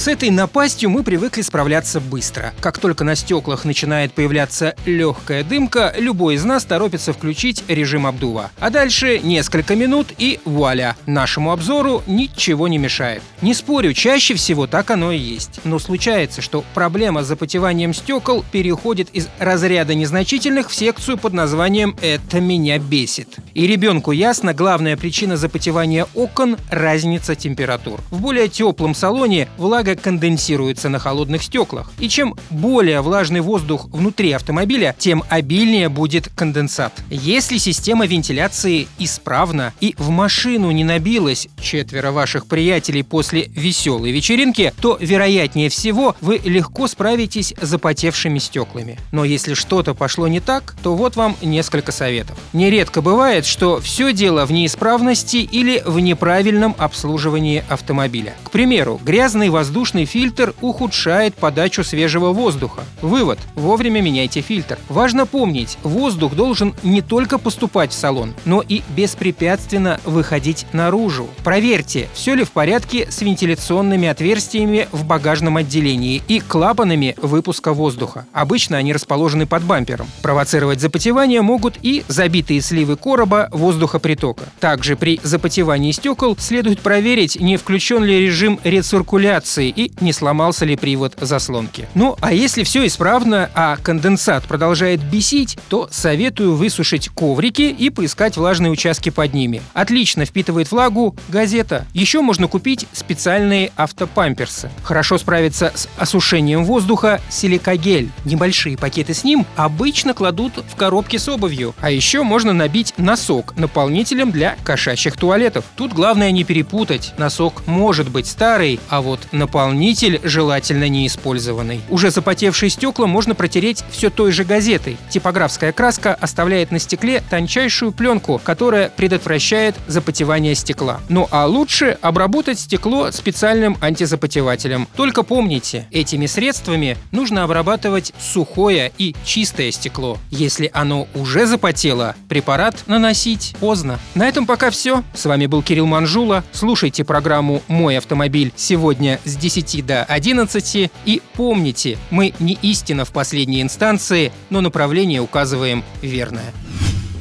С этой напастью мы привыкли справляться быстро. Как только на стеклах начинает появляться легкая дымка, любой из нас торопится включить режим обдува. А дальше несколько минут и вуаля, нашему обзору ничего не мешает. Не спорю, чаще всего так оно и есть. Но случается, что проблема с запотеванием стекол переходит из разряда незначительных в секцию под названием «это меня бесит». И ребенку ясно, главная причина запотевания окон – разница температур. В более теплом салоне влага влага конденсируется на холодных стеклах. И чем более влажный воздух внутри автомобиля, тем обильнее будет конденсат. Если система вентиляции исправна и в машину не набилось четверо ваших приятелей после веселой вечеринки, то, вероятнее всего, вы легко справитесь с запотевшими стеклами. Но если что-то пошло не так, то вот вам несколько советов. Нередко бывает, что все дело в неисправности или в неправильном обслуживании автомобиля. К примеру, грязный воздух воздушный фильтр ухудшает подачу свежего воздуха. Вывод – вовремя меняйте фильтр. Важно помнить, воздух должен не только поступать в салон, но и беспрепятственно выходить наружу. Проверьте, все ли в порядке с вентиляционными отверстиями в багажном отделении и клапанами выпуска воздуха. Обычно они расположены под бампером. Провоцировать запотевание могут и забитые сливы короба воздухопритока. Также при запотевании стекол следует проверить, не включен ли режим рециркуляции и не сломался ли привод заслонки. Ну, а если все исправно, а конденсат продолжает бесить, то советую высушить коврики и поискать влажные участки под ними. Отлично впитывает влагу газета. Еще можно купить специальные автопамперсы. Хорошо справится с осушением воздуха силикогель. Небольшие пакеты с ним обычно кладут в коробки с обувью. А еще можно набить носок наполнителем для кошачьих туалетов. Тут главное не перепутать. Носок может быть старый, а вот наполнитель Наполнитель желательно не использованный. Уже запотевшие стекла можно протереть все той же газетой. Типографская краска оставляет на стекле тончайшую пленку, которая предотвращает запотевание стекла. Ну а лучше обработать стекло специальным антизапотевателем. Только помните, этими средствами нужно обрабатывать сухое и чистое стекло. Если оно уже запотело, препарат наносить поздно. На этом пока все. С вами был Кирилл Манжула. Слушайте программу «Мой автомобиль» сегодня с 10 до 11. И помните, мы не истина в последней инстанции, но направление указываем верное.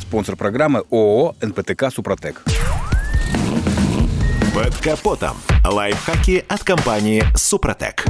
Спонсор программы ООО «НПТК Супротек». Под капотом. Лайфхаки от компании «Супротек».